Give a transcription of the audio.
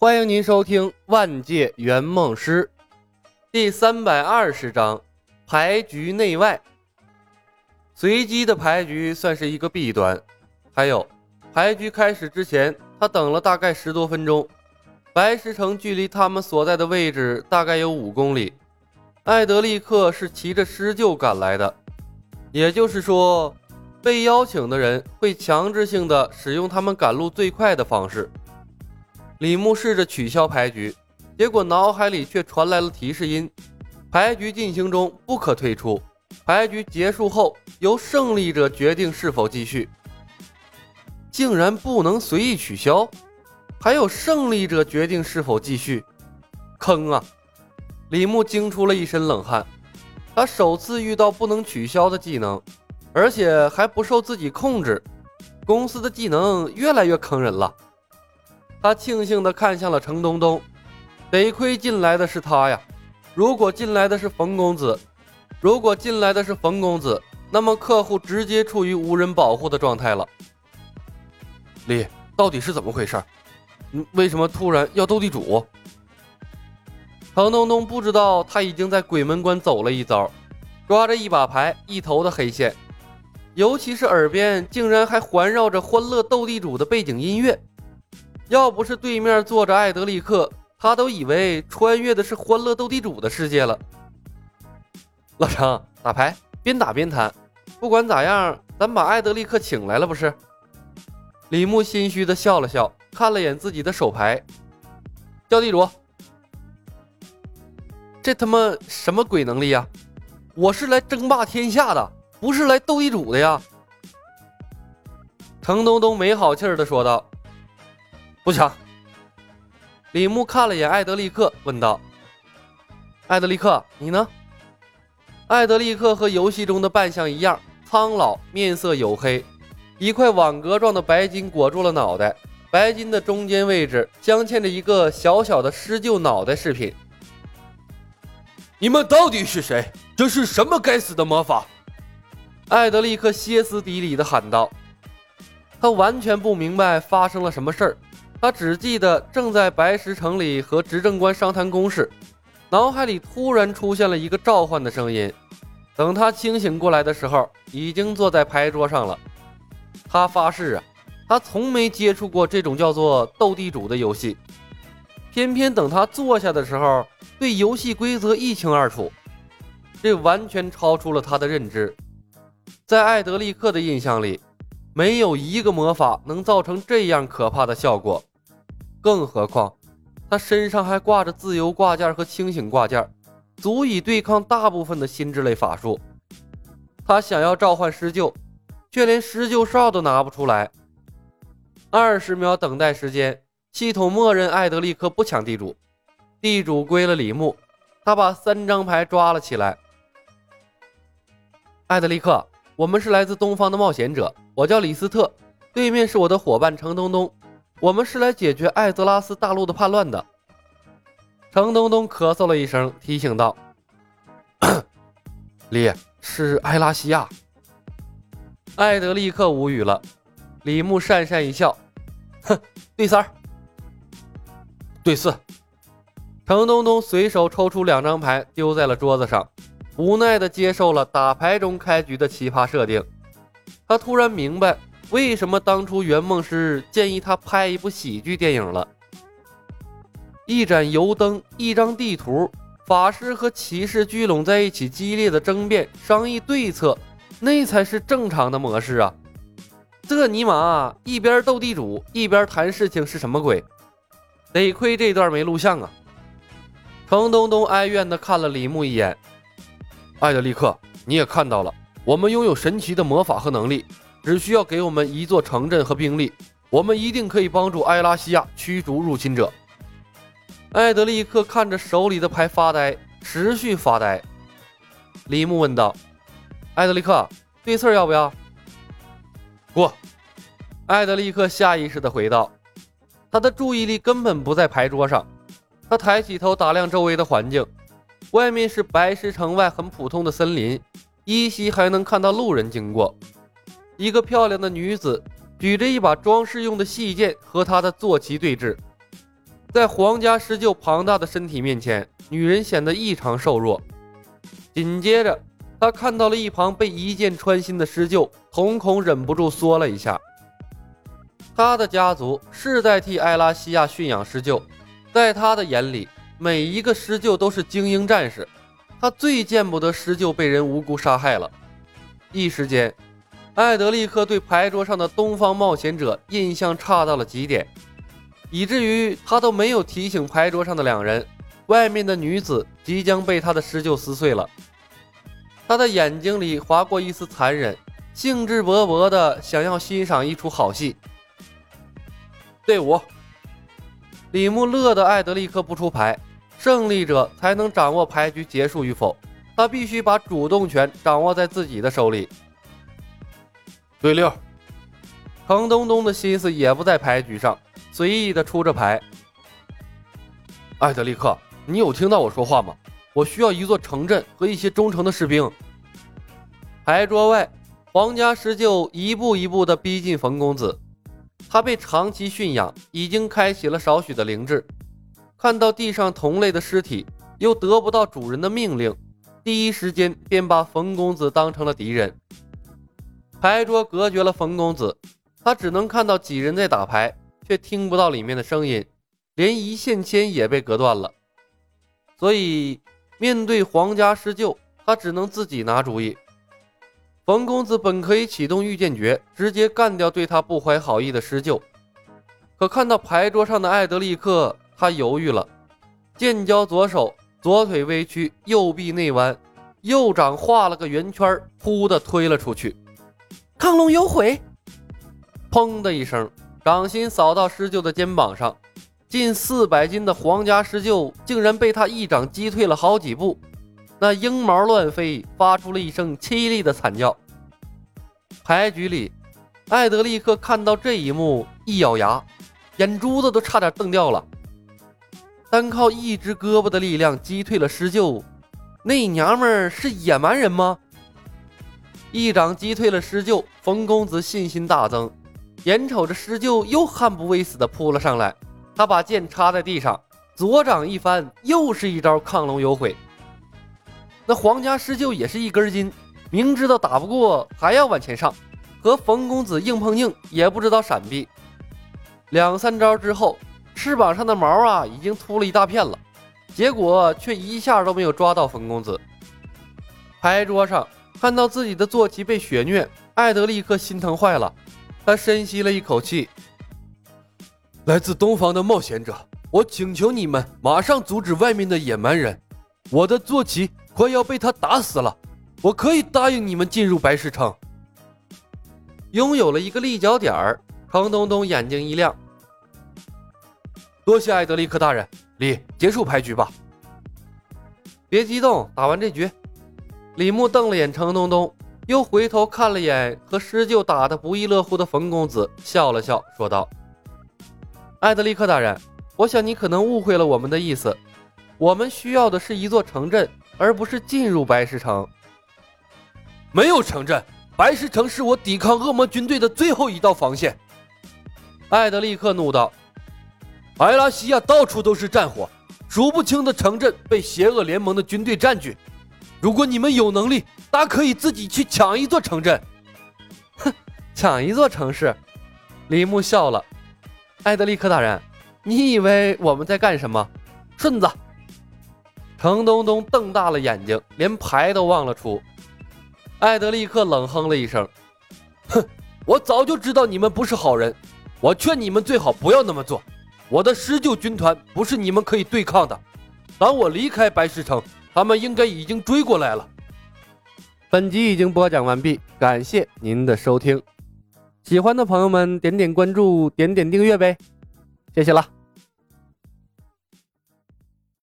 欢迎您收听《万界圆梦师》第三百二十章牌局内外。随机的牌局算是一个弊端。还有，牌局开始之前，他等了大概十多分钟。白石城距离他们所在的位置大概有五公里。艾德利克是骑着狮鹫赶来的，也就是说，被邀请的人会强制性的使用他们赶路最快的方式。李牧试着取消牌局，结果脑海里却传来了提示音：牌局进行中，不可退出。牌局结束后，由胜利者决定是否继续。竟然不能随意取消，还有胜利者决定是否继续，坑啊！李牧惊出了一身冷汗，他首次遇到不能取消的技能，而且还不受自己控制。公司的技能越来越坑人了。他庆幸地看向了程东东，得亏进来的是他呀！如果进来的是冯公子，如果进来的是冯公子，那么客户直接处于无人保护的状态了。李，到底是怎么回事？嗯，为什么突然要斗地主？程东东不知道，他已经在鬼门关走了一遭，抓着一把牌，一头的黑线，尤其是耳边竟然还环绕着《欢乐斗地主》的背景音乐。要不是对面坐着艾德利克，他都以为穿越的是欢乐斗地主的世界了。老程，打牌边打边谈，不管咋样，咱把艾德利克请来了不是？李牧心虚的笑了笑，看了眼自己的手牌，叫地主。这他妈什么鬼能力呀？我是来争霸天下的，不是来斗地主的呀！程东东没好气儿的说道。不抢。李牧看了眼艾德利克，问道：“艾德利克，你呢？”艾德利克和游戏中的扮相一样，苍老，面色黝黑，一块网格状的白金裹住了脑袋，白金的中间位置镶嵌着一个小小的狮鹫脑袋饰品。你们到底是谁？这是什么该死的魔法？艾德利克歇斯底里的喊道。他完全不明白发生了什么事儿。他只记得正在白石城里和执政官商谈公事，脑海里突然出现了一个召唤的声音。等他清醒过来的时候，已经坐在牌桌上了。他发誓啊，他从没接触过这种叫做斗地主的游戏。偏偏等他坐下的时候，对游戏规则一清二楚，这完全超出了他的认知。在艾德利克的印象里，没有一个魔法能造成这样可怕的效果。更何况，他身上还挂着自由挂件和清醒挂件，足以对抗大部分的心智类法术。他想要召唤狮鹫，却连狮鹫哨都拿不出来。二十秒等待时间，系统默认艾德利克不抢地主，地主归了李牧。他把三张牌抓了起来。艾德利克，我们是来自东方的冒险者，我叫李斯特，对面是我的伙伴程东东。我们是来解决艾泽拉斯大陆的叛乱的。程东东咳嗽了一声，提醒道：“李是埃拉西亚。”艾德立刻无语了。李牧讪讪一笑：“哼，对三儿，对四。”程东东随手抽出两张牌，丢在了桌子上，无奈的接受了打牌中开局的奇葩设定。他突然明白。为什么当初圆梦师建议他拍一部喜剧电影了？一盏油灯，一张地图，法师和骑士聚拢在一起，激烈的争辩，商议对策，那才是正常的模式啊！这尼玛一边斗地主一边谈事情是什么鬼？得亏这段没录像啊！程东东哀怨地看了李牧一眼：“艾德利克，你也看到了，我们拥有神奇的魔法和能力。”只需要给我们一座城镇和兵力，我们一定可以帮助埃拉西亚驱逐入侵者。艾德利克看着手里的牌发呆，持续发呆。李牧问道：“艾德利克，对刺要不要？”过。艾德利克下意识地回道：“他的注意力根本不在牌桌上。”他抬起头打量周围的环境，外面是白石城外很普通的森林，依稀还能看到路人经过。一个漂亮的女子举着一把装饰用的细剑和他的坐骑对峙。在皇家狮鹫庞大的身体面前，女人显得异常瘦弱。紧接着，他看到了一旁被一箭穿心的狮鹫，瞳孔忍不住缩了一下。他的家族世代替艾拉西亚驯养狮鹫，在他的眼里，每一个狮鹫都是精英战士。他最见不得狮鹫被人无辜杀害了。一时间，艾德利克对牌桌上的东方冒险者印象差到了极点，以至于他都没有提醒牌桌上的两人，外面的女子即将被他的狮鹫撕碎了。他的眼睛里划过一丝残忍，兴致勃勃的想要欣赏一出好戏。队伍，李牧乐得艾德利克不出牌，胜利者才能掌握牌局结束与否。他必须把主动权掌握在自己的手里。队六，程东东的心思也不在牌局上，随意的出着牌。艾德利克，你有听到我说话吗？我需要一座城镇和一些忠诚的士兵。牌桌外，皇家狮鹫一步一步的逼近冯公子。他被长期驯养，已经开启了少许的灵智。看到地上同类的尸体，又得不到主人的命令，第一时间便把冯公子当成了敌人。牌桌隔绝了冯公子，他只能看到几人在打牌，却听不到里面的声音，连一线牵也被隔断了。所以，面对皇家狮鹫，他只能自己拿主意。冯公子本可以启动御剑诀，直接干掉对他不怀好意的狮鹫，可看到牌桌上的艾德利克，他犹豫了。剑交左手，左腿微屈，右臂内弯，右掌画了个圆圈，噗的推了出去。亢龙有悔！砰的一声，掌心扫到狮鹫的肩膀上，近四百斤的皇家狮鹫竟然被他一掌击退了好几步。那鹰毛乱飞，发出了一声凄厉的惨叫。牌局里，艾德利克看到这一幕，一咬牙，眼珠子都差点瞪掉了。单靠一只胳膊的力量击退了狮鹫，那娘们是野蛮人吗？一掌击退了狮鹫，冯公子信心大增，眼瞅着狮鹫又悍不畏死地扑了上来，他把剑插在地上，左掌一翻，又是一招亢龙有悔。那皇家狮鹫也是一根筋，明知道打不过还要往前上，和冯公子硬碰硬也不知道闪避。两三招之后，翅膀上的毛啊已经秃了一大片了，结果却一下都没有抓到冯公子。牌桌上看到自己的坐骑被血虐，艾德立刻心疼坏了，他深吸了一口气：“来自东方的冒险者，我请求你们马上阻止外面的野蛮人，我的坐骑。”快要被他打死了，我可以答应你们进入白石城。拥有了一个立脚点儿，程东东眼睛一亮。多谢艾德利克大人，李结束牌局吧。别激动，打完这局。李牧瞪了眼程东东，又回头看了眼和施鹫打得不亦乐乎的冯公子，笑了笑，说道：“艾德利克大人，我想你可能误会了我们的意思，我们需要的是一座城镇。”而不是进入白石城。没有城镇，白石城是我抵抗恶魔军队的最后一道防线。艾德利克怒道：“艾拉西亚到处都是战火，数不清的城镇被邪恶联盟的军队占据。如果你们有能力，大可以自己去抢一座城镇。”哼，抢一座城市？李牧笑了。艾德利克大人，你以为我们在干什么？顺子。程东东瞪大了眼睛，连牌都忘了出。艾德利克冷哼了一声：“哼，我早就知道你们不是好人。我劝你们最好不要那么做。我的狮鹫军团不是你们可以对抗的。当我离开白石城，他们应该已经追过来了。”本集已经播讲完毕，感谢您的收听。喜欢的朋友们点点关注，点点订阅呗，谢谢了。